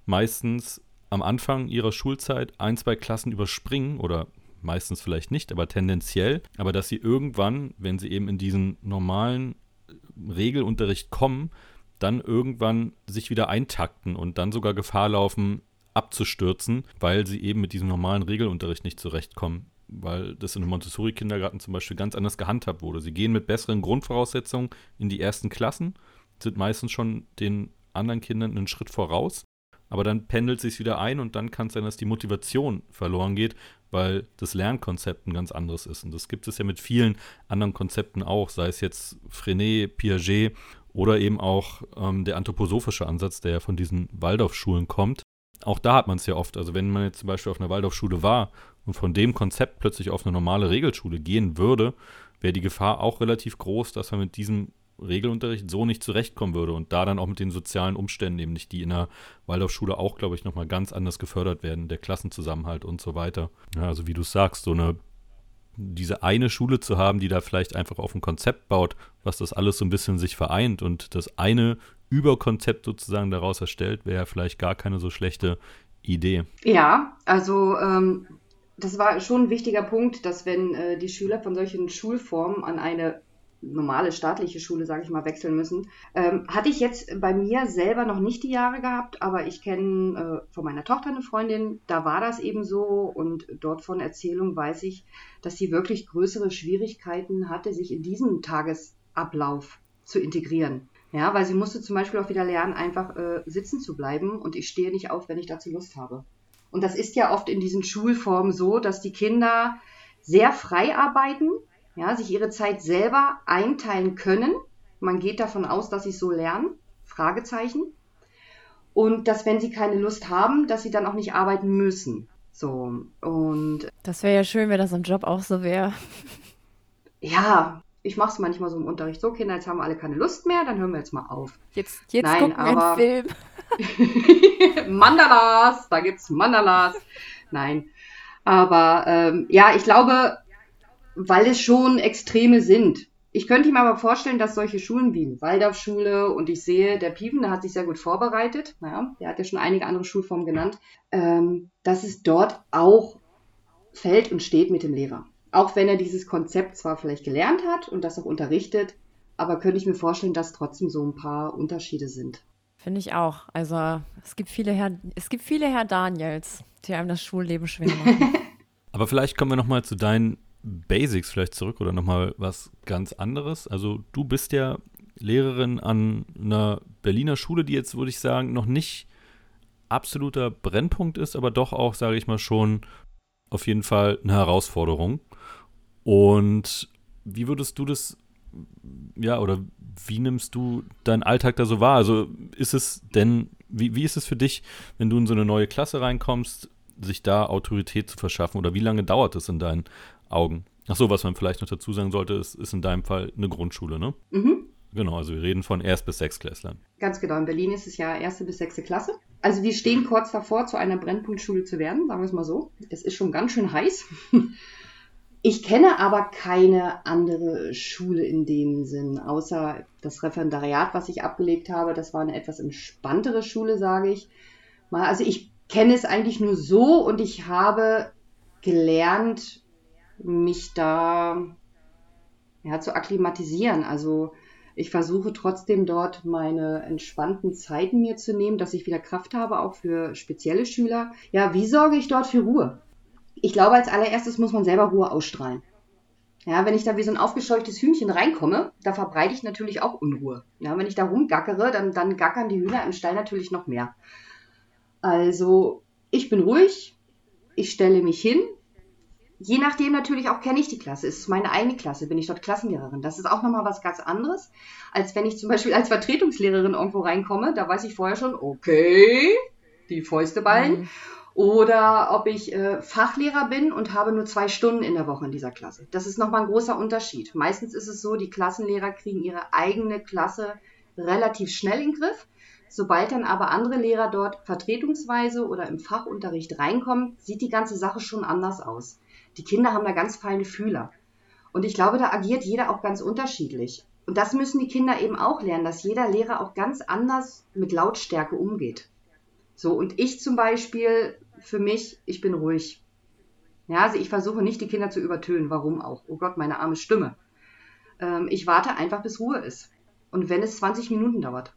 meistens am Anfang ihrer Schulzeit ein, zwei Klassen überspringen oder meistens vielleicht nicht, aber tendenziell, aber dass sie irgendwann, wenn sie eben in diesen normalen Regelunterricht kommen, dann irgendwann sich wieder eintakten und dann sogar Gefahr laufen, abzustürzen, weil sie eben mit diesem normalen Regelunterricht nicht zurechtkommen. Weil das in Montessori-Kindergarten zum Beispiel ganz anders gehandhabt wurde. Sie gehen mit besseren Grundvoraussetzungen in die ersten Klassen, sind meistens schon den anderen Kindern einen Schritt voraus, aber dann pendelt sich wieder ein und dann kann es sein, dass die Motivation verloren geht, weil das Lernkonzept ein ganz anderes ist. Und das gibt es ja mit vielen anderen Konzepten auch, sei es jetzt Frenet, Piaget oder eben auch ähm, der anthroposophische Ansatz, der ja von diesen Waldorfschulen kommt. Auch da hat man es ja oft. Also wenn man jetzt zum Beispiel auf einer Waldorfschule war und von dem Konzept plötzlich auf eine normale Regelschule gehen würde, wäre die Gefahr auch relativ groß, dass man mit diesem Regelunterricht so nicht zurechtkommen würde und da dann auch mit den sozialen Umständen eben nicht, die in der Waldorfschule auch, glaube ich, nochmal ganz anders gefördert werden, der Klassenzusammenhalt und so weiter. Ja, also wie du sagst, so eine diese eine Schule zu haben, die da vielleicht einfach auf ein Konzept baut, was das alles so ein bisschen sich vereint und das eine Überkonzept sozusagen daraus erstellt, wäre vielleicht gar keine so schlechte Idee. Ja, also ähm, das war schon ein wichtiger Punkt, dass wenn äh, die Schüler von solchen Schulformen an eine normale staatliche Schule, sage ich mal, wechseln müssen. Ähm, hatte ich jetzt bei mir selber noch nicht die Jahre gehabt, aber ich kenne äh, von meiner Tochter eine Freundin, da war das eben so und dort von Erzählung weiß ich, dass sie wirklich größere Schwierigkeiten hatte, sich in diesen Tagesablauf zu integrieren. Ja, weil sie musste zum Beispiel auch wieder lernen, einfach äh, sitzen zu bleiben und ich stehe nicht auf, wenn ich dazu Lust habe. Und das ist ja oft in diesen Schulformen so, dass die Kinder sehr frei arbeiten, ja, sich ihre Zeit selber einteilen können. Man geht davon aus, dass sie es so lernen. Fragezeichen. Und dass, wenn sie keine Lust haben, dass sie dann auch nicht arbeiten müssen. So, und. Das wäre ja schön, wenn das im Job auch so wäre. Ja, ich mache es manchmal so im Unterricht. So, Kinder, jetzt haben wir alle keine Lust mehr, dann hören wir jetzt mal auf. Jetzt, jetzt Nein, gucken aber... einen Film. *laughs* Mandalas, da gibt's Mandalas. Nein. Aber ähm, ja, ich glaube, weil es schon Extreme sind. Ich könnte mir aber vorstellen, dass solche Schulen wie Waldorfschule und ich sehe, der Piepen, der hat sich sehr gut vorbereitet, naja, der hat ja schon einige andere Schulformen genannt, ähm, dass es dort auch fällt und steht mit dem Lehrer. Auch wenn er dieses Konzept zwar vielleicht gelernt hat und das auch unterrichtet, aber könnte ich mir vorstellen, dass trotzdem so ein paar Unterschiede sind. Finde ich auch. Also es gibt viele Herr, es gibt viele Herr Daniels, die einem das Schulleben schwer machen. *laughs* aber vielleicht kommen wir nochmal zu deinen Basics vielleicht zurück oder nochmal was ganz anderes. Also du bist ja Lehrerin an einer Berliner Schule, die jetzt, würde ich sagen, noch nicht absoluter Brennpunkt ist, aber doch auch, sage ich mal, schon auf jeden Fall eine Herausforderung. Und wie würdest du das, ja, oder wie nimmst du deinen Alltag da so wahr? Also ist es denn, wie, wie ist es für dich, wenn du in so eine neue Klasse reinkommst, sich da Autorität zu verschaffen? Oder wie lange dauert es in deinen Augen. Ach so, was man vielleicht noch dazu sagen sollte, ist, ist in deinem Fall eine Grundschule, ne? Mhm. Genau, also wir reden von Erst- bis Sechstklässlern. Ganz genau, in Berlin ist es ja erste bis sechste Klasse. Also wir stehen kurz davor, zu einer Brennpunktschule zu werden, sagen wir es mal so. Es ist schon ganz schön heiß. *laughs* Ich kenne aber keine andere Schule in dem Sinn, außer das Referendariat, was ich abgelegt habe. Das war eine etwas entspanntere Schule, sage ich mal. Also ich kenne es eigentlich nur so und ich habe gelernt, mich da ja, zu akklimatisieren. Also ich versuche trotzdem dort meine entspannten Zeiten mir zu nehmen, dass ich wieder Kraft habe, auch für spezielle Schüler. Ja, wie sorge ich dort für Ruhe? Ich glaube, als allererstes muss man selber Ruhe ausstrahlen. Ja, wenn ich da wie so ein aufgescheuchtes Hühnchen reinkomme, da verbreite ich natürlich auch Unruhe. Ja, wenn ich da rumgackere, dann, dann gackern die Hühner im Stall natürlich noch mehr. Also, ich bin ruhig, ich stelle mich hin. Je nachdem natürlich auch kenne ich die Klasse. Ist es meine eigene Klasse? Bin ich dort Klassenlehrerin? Das ist auch nochmal was ganz anderes, als wenn ich zum Beispiel als Vertretungslehrerin irgendwo reinkomme. Da weiß ich vorher schon, okay, die Fäuste ballen. Mhm oder ob ich äh, Fachlehrer bin und habe nur zwei Stunden in der Woche in dieser Klasse. Das ist nochmal ein großer Unterschied. Meistens ist es so, die Klassenlehrer kriegen ihre eigene Klasse relativ schnell in den Griff. Sobald dann aber andere Lehrer dort vertretungsweise oder im Fachunterricht reinkommen, sieht die ganze Sache schon anders aus. Die Kinder haben da ganz feine Fühler. Und ich glaube, da agiert jeder auch ganz unterschiedlich. Und das müssen die Kinder eben auch lernen, dass jeder Lehrer auch ganz anders mit Lautstärke umgeht. So, und ich zum Beispiel, für mich, ich bin ruhig. Ja, also ich versuche nicht, die Kinder zu übertönen. Warum auch? Oh Gott, meine arme Stimme. Ähm, ich warte einfach, bis Ruhe ist. Und wenn es 20 Minuten dauert.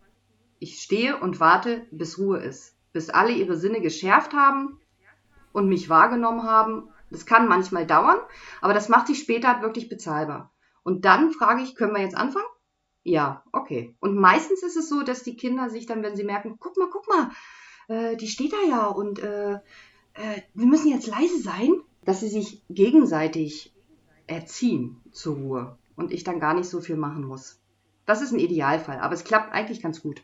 Ich stehe und warte, bis Ruhe ist. Bis alle ihre Sinne geschärft haben und mich wahrgenommen haben. Das kann manchmal dauern, aber das macht sich später wirklich bezahlbar. Und dann frage ich, können wir jetzt anfangen? Ja, okay. Und meistens ist es so, dass die Kinder sich dann, wenn sie merken, guck mal, guck mal, äh, die steht da ja und äh, äh, wir müssen jetzt leise sein, dass sie sich gegenseitig erziehen zur Ruhe und ich dann gar nicht so viel machen muss. Das ist ein Idealfall, aber es klappt eigentlich ganz gut.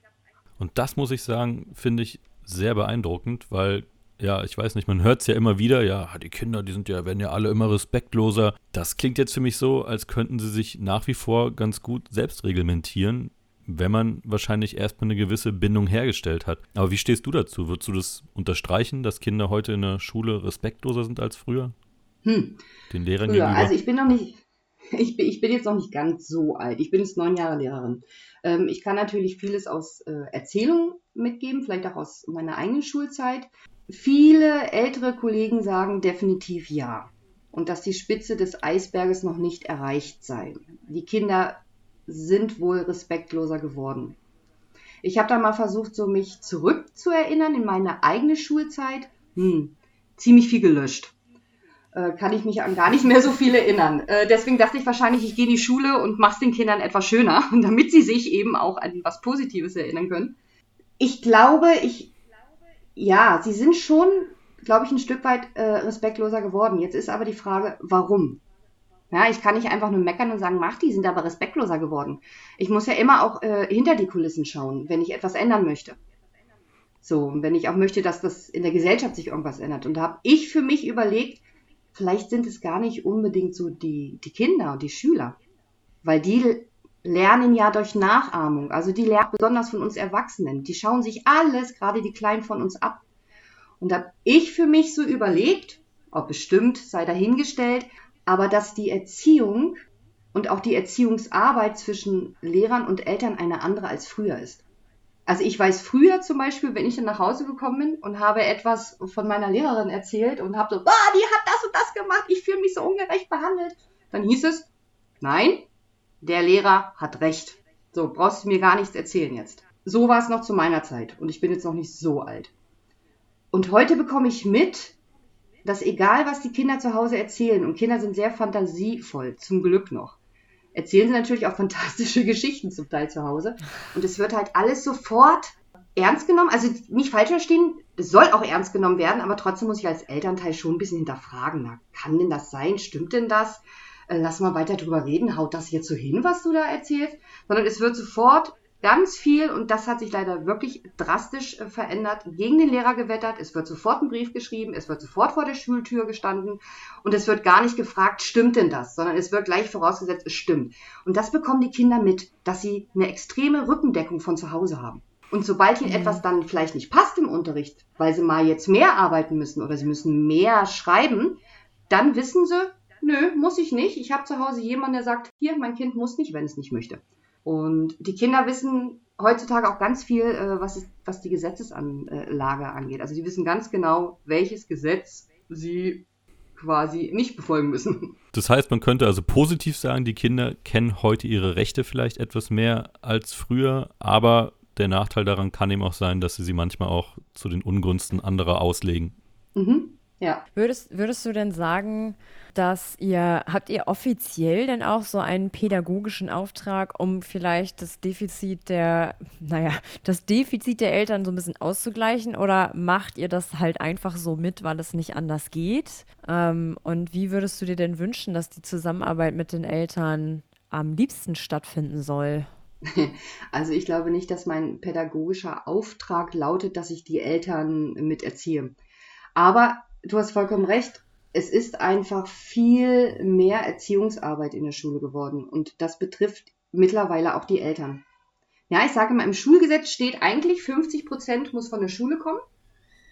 Und das muss ich sagen, finde ich sehr beeindruckend, weil ja, ich weiß nicht, man hört es ja immer wieder, ja, die Kinder, die sind ja, werden ja alle immer respektloser. Das klingt jetzt für mich so, als könnten sie sich nach wie vor ganz gut selbst reglementieren, wenn man wahrscheinlich erstmal eine gewisse Bindung hergestellt hat. Aber wie stehst du dazu? Würdest du das unterstreichen, dass Kinder heute in der Schule respektloser sind als früher? Hm. Den Lehrern früher. gegenüber? Also ich bin noch nicht, *laughs* ich bin, ich bin jetzt noch nicht ganz so alt. Ich bin jetzt neun Jahre Lehrerin. Ähm, ich kann natürlich vieles aus äh, Erzählungen mitgeben, vielleicht auch aus meiner eigenen Schulzeit. Viele ältere Kollegen sagen definitiv ja. Und dass die Spitze des Eisberges noch nicht erreicht sei. Die Kinder sind wohl respektloser geworden. Ich habe da mal versucht, so mich zurückzuerinnern in meine eigene Schulzeit. Hm, ziemlich viel gelöscht. Äh, kann ich mich an gar nicht mehr so viel erinnern. Äh, deswegen dachte ich wahrscheinlich, ich gehe in die Schule und mache es den Kindern etwas schöner, *laughs* damit sie sich eben auch an was Positives erinnern können. Ich glaube, ich, ja, sie sind schon, glaube ich, ein Stück weit äh, respektloser geworden. Jetzt ist aber die Frage, warum? Ja, ich kann nicht einfach nur meckern und sagen, mach die, sind aber respektloser geworden. Ich muss ja immer auch äh, hinter die Kulissen schauen, wenn ich etwas ändern möchte. So, wenn ich auch möchte, dass das in der Gesellschaft sich irgendwas ändert. Und da habe ich für mich überlegt, vielleicht sind es gar nicht unbedingt so die, die Kinder und die Schüler. Weil die lernen ja durch Nachahmung. Also die lernen besonders von uns Erwachsenen. Die schauen sich alles, gerade die Kleinen von uns ab. Und da habe ich für mich so überlegt, ob bestimmt, sei dahingestellt, aber dass die Erziehung und auch die Erziehungsarbeit zwischen Lehrern und Eltern eine andere als früher ist. Also ich weiß früher zum Beispiel, wenn ich dann nach Hause gekommen bin und habe etwas von meiner Lehrerin erzählt und habe so, ah, die hat das und das gemacht, ich fühle mich so ungerecht behandelt, dann hieß es, nein, der Lehrer hat recht. So, brauchst du mir gar nichts erzählen jetzt. So war es noch zu meiner Zeit und ich bin jetzt noch nicht so alt. Und heute bekomme ich mit, dass egal, was die Kinder zu Hause erzählen, und Kinder sind sehr fantasievoll, zum Glück noch, erzählen sie natürlich auch *laughs* fantastische Geschichten zum Teil zu Hause. Und es wird halt alles sofort ernst genommen. Also nicht falsch verstehen, es soll auch ernst genommen werden, aber trotzdem muss ich als Elternteil schon ein bisschen hinterfragen. Na, kann denn das sein? Stimmt denn das? Äh, lass mal weiter drüber reden. Haut das jetzt so hin, was du da erzählst? Sondern es wird sofort ganz viel, und das hat sich leider wirklich drastisch äh, verändert, gegen den Lehrer gewettert. Es wird sofort ein Brief geschrieben, es wird sofort vor der Schultür gestanden und es wird gar nicht gefragt, stimmt denn das, sondern es wird gleich vorausgesetzt, es stimmt. Und das bekommen die Kinder mit, dass sie eine extreme Rückendeckung von zu Hause haben. Und sobald ihnen mhm. etwas dann vielleicht nicht passt im Unterricht, weil sie mal jetzt mehr arbeiten müssen oder sie müssen mehr schreiben, dann wissen sie, nö, muss ich nicht. Ich habe zu Hause jemanden, der sagt, hier, mein Kind muss nicht, wenn es nicht möchte. Und die Kinder wissen heutzutage auch ganz viel, äh, was, ist, was die Gesetzesanlage angeht. Also die wissen ganz genau, welches Gesetz sie quasi nicht befolgen müssen. Das heißt, man könnte also positiv sagen, die Kinder kennen heute ihre Rechte vielleicht etwas mehr als früher, aber der Nachteil daran kann eben auch sein, dass sie sie manchmal auch zu den Ungunsten anderer auslegen. Mhm. Ja. Würdest, würdest du denn sagen, dass ihr, habt ihr offiziell denn auch so einen pädagogischen Auftrag, um vielleicht das Defizit der, naja, das Defizit der Eltern so ein bisschen auszugleichen oder macht ihr das halt einfach so mit, weil es nicht anders geht? Ähm, und wie würdest du dir denn wünschen, dass die Zusammenarbeit mit den Eltern am liebsten stattfinden soll? *laughs* Also ich glaube nicht, dass mein pädagogischer Auftrag lautet, dass ich die Eltern miterziehe. Aber du hast vollkommen recht, es ist einfach viel mehr Erziehungsarbeit in der Schule geworden und das betrifft mittlerweile auch die Eltern. Ja, ich sage mal, im Schulgesetz steht eigentlich 50 Prozent muss von der Schule kommen.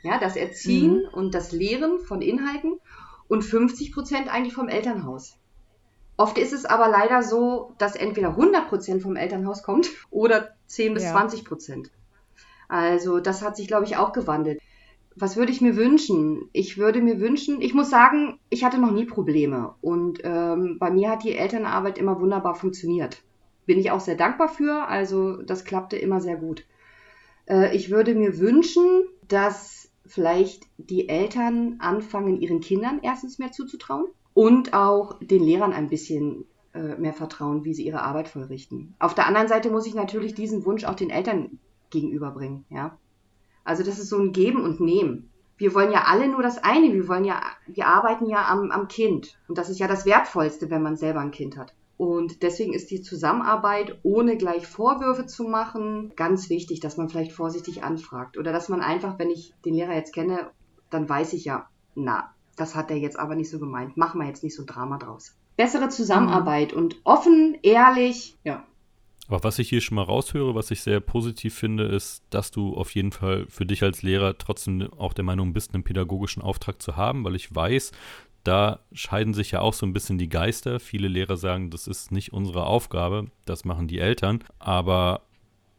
Ja, das Erziehen mhm. und das Lehren von Inhalten und 50 Prozent eigentlich vom Elternhaus. Oft ist es aber leider so, dass entweder 100 Prozent vom Elternhaus kommt *laughs* oder 10 bis ja. 20 Prozent. Also das hat sich, glaube ich, auch gewandelt was würde ich mir wünschen? Ich würde mir wünschen, ich muss sagen, ich hatte noch nie Probleme und ähm, bei mir hat die Elternarbeit immer wunderbar funktioniert. Bin ich auch sehr dankbar für, also das klappte immer sehr gut. Äh, ich würde mir wünschen, dass vielleicht die Eltern anfangen, ihren Kindern erstens mehr zuzutrauen und auch den Lehrern ein bisschen äh, mehr vertrauen, wie sie ihre Arbeit vollrichten. Auf der anderen Seite muss ich natürlich diesen Wunsch auch den Eltern gegenüberbringen, ja. Also das ist so ein Geben und Nehmen. Wir wollen ja alle nur das eine. Wir wollen ja, wir arbeiten ja am, am Kind. Und das ist ja das Wertvollste, wenn man selber ein Kind hat. Und deswegen ist die Zusammenarbeit, ohne gleich Vorwürfe zu machen, ganz wichtig, dass man vielleicht vorsichtig anfragt. Oder dass man einfach, wenn ich den Lehrer jetzt kenne, dann weiß ich ja, na, das hat er jetzt aber nicht so gemeint. Machen wir jetzt nicht so ein Drama draus. Bessere Zusammenarbeit und offen, ehrlich, ja, aber was ich hier schon mal raushöre, was ich sehr positiv finde, ist, dass du auf jeden Fall für dich als Lehrer trotzdem auch der Meinung bist, einen pädagogischen Auftrag zu haben, weil ich weiß, da scheiden sich ja auch so ein bisschen die Geister. Viele Lehrer sagen, das ist nicht unsere Aufgabe, das machen die Eltern. Aber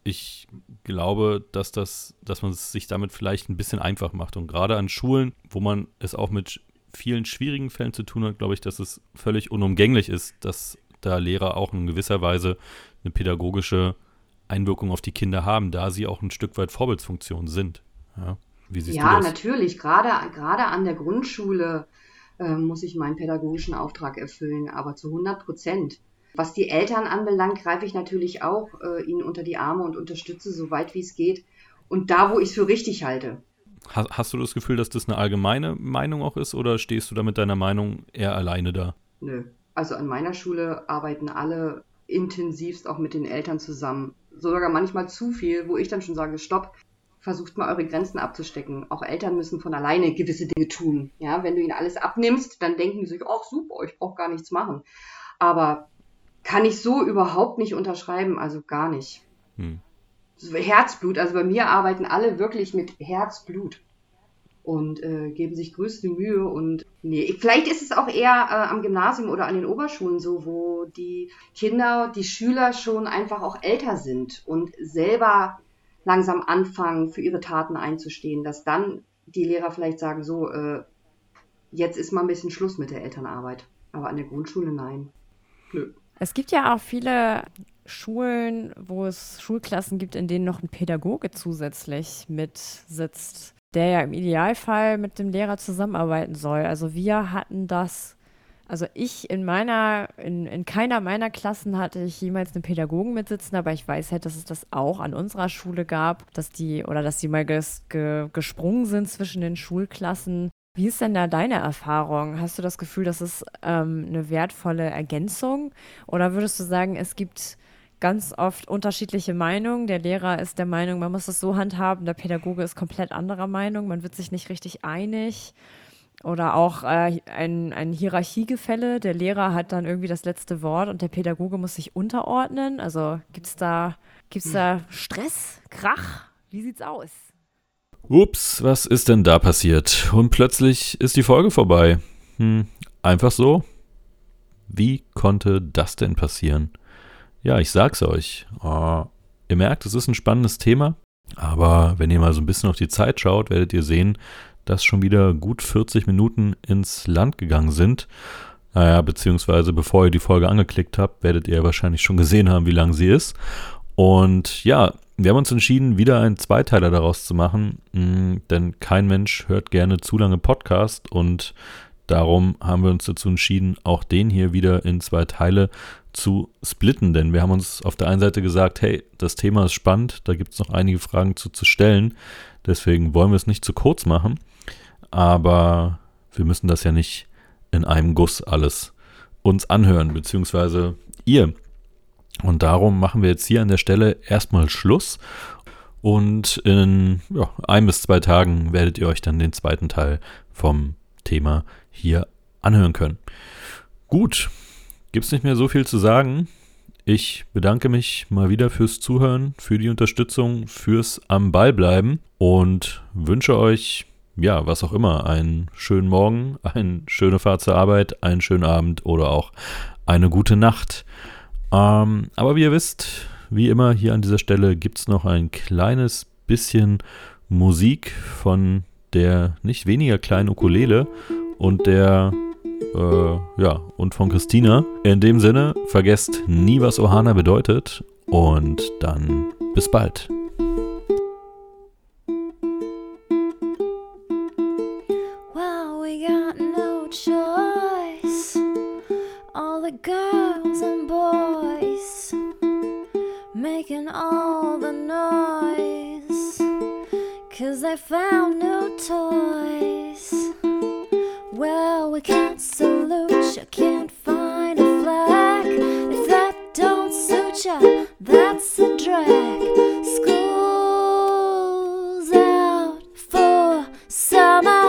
ich glaube, dass das, dass man es sich damit vielleicht ein bisschen einfach macht. Und gerade an Schulen, wo man es auch mit vielen schwierigen Fällen zu tun hat, glaube ich, dass es völlig unumgänglich ist, dass da Lehrer auch in gewisser Weise eine pädagogische Einwirkung auf die Kinder haben, da sie auch ein Stück weit Vorbildsfunktion sind. Ja, Wie siehst ja du das? natürlich. Gerade, gerade an der Grundschule äh, muss ich meinen pädagogischen Auftrag erfüllen, aber zu 100 Prozent. Was die Eltern anbelangt, greife ich natürlich auch äh, ihnen unter die Arme und unterstütze so weit wie es geht. Und da, wo ich es für richtig halte. Hast, hast du das Gefühl, dass das eine allgemeine Meinung auch ist oder stehst du da mit deiner Meinung eher alleine da? Nö. Also an meiner Schule arbeiten alle intensivst auch mit den Eltern zusammen. Sogar manchmal zu viel, wo ich dann schon sage, stopp, versucht mal eure Grenzen abzustecken. Auch Eltern müssen von alleine gewisse Dinge tun. Ja, wenn du ihnen alles abnimmst, dann denken die sich, ach super, ich brauche gar nichts machen. Aber kann ich so überhaupt nicht unterschreiben, also gar nicht. Hm. Herzblut, also bei mir arbeiten alle wirklich mit Herzblut und äh, geben sich größte Mühe und nee, vielleicht ist es auch eher äh, am Gymnasium oder an den Oberschulen so, wo die Kinder, die Schüler schon einfach auch älter sind und selber langsam anfangen, für ihre Taten einzustehen, dass dann die Lehrer vielleicht sagen, so, äh, jetzt ist mal ein bisschen Schluss mit der Elternarbeit. Aber an der Grundschule nein. Nö. Es gibt ja auch viele Schulen, wo es Schulklassen gibt, in denen noch ein Pädagoge zusätzlich mitsitzt der ja im Idealfall mit dem Lehrer zusammenarbeiten soll. Also wir hatten das, also ich in meiner, in, in keiner meiner Klassen hatte ich jemals einen Pädagogen mitsitzen, aber ich weiß halt, dass es das auch an unserer Schule gab, dass die, oder dass die mal ges, ge, gesprungen sind zwischen den Schulklassen. Wie ist denn da deine Erfahrung? Hast du das Gefühl, das ist ähm, eine wertvolle Ergänzung? Oder würdest du sagen, es gibt ganz oft unterschiedliche Meinungen. Der Lehrer ist der Meinung, man muss es so handhaben, der Pädagoge ist komplett anderer Meinung, man wird sich nicht richtig einig. Oder auch äh, ein, ein Hierarchiegefälle. Der Lehrer hat dann irgendwie das letzte Wort und der Pädagoge muss sich unterordnen. Also gibt es da, gibt's da Stress, Krach? Wie sieht's aus? Ups, was ist denn da passiert? Und plötzlich ist die Folge vorbei. Hm, einfach so? Wie konnte das denn passieren? Ja, ich sag's euch. Uh, ihr merkt, es ist ein spannendes Thema, aber wenn ihr mal so ein bisschen auf die Zeit schaut, werdet ihr sehen, dass schon wieder gut 40 Minuten ins Land gegangen sind. Naja, beziehungsweise bevor ihr die Folge angeklickt habt, werdet ihr wahrscheinlich schon gesehen haben, wie lang sie ist. Und ja, wir haben uns entschieden, wieder einen Zweiteiler daraus zu machen, mh, mm, denn kein Mensch hört gerne zu lange Podcast und darum haben wir uns dazu entschieden, auch den hier wieder in zwei Teile zu splitten, denn wir haben uns auf der einen Seite gesagt, hey, das Thema ist spannend, da gibt es noch einige Fragen zu, zu stellen, deswegen wollen wir es nicht zu kurz machen, aber wir müssen das ja nicht in einem Guss alles uns anhören, beziehungsweise ihr. Und darum machen wir jetzt hier an der Stelle erstmal Schluss. Und in ja, ein bis zwei Tagen werdet ihr euch dann den zweiten Teil vom Thema hier anhören können. Gut, gibt es nicht mehr so viel zu sagen. Ich bedanke mich mal wieder fürs Zuhören, für die Unterstützung, fürs am Ball bleiben und wünsche euch, ja, was auch immer, einen schönen Morgen, eine schöne Fahrt zur Arbeit, einen schönen Abend oder auch eine gute Nacht. Ähm, aber wie ihr wisst, wie immer hier an dieser Stelle gibt es noch ein kleines bisschen Musik von der nicht weniger kleinen Ukulele und der äh, ja und von Christina. In dem Sinne, vergesst nie, was Ohana bedeutet und dann bis bald. We got no choice. All the girls and boys making all the noise. Cause they found new toys. Well, we can't salute you, can't find a flag. If that don't suit you, that's a drag. School's out for summer.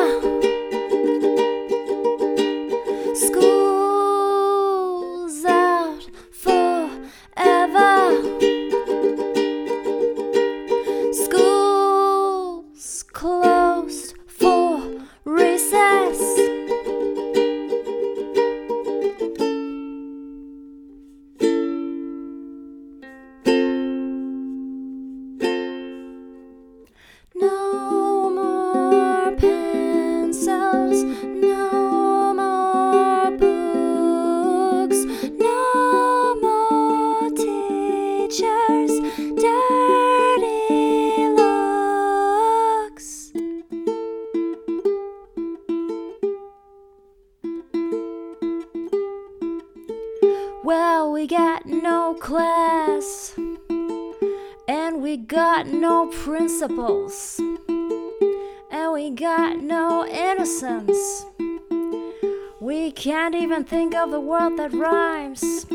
Of the world that rhymes.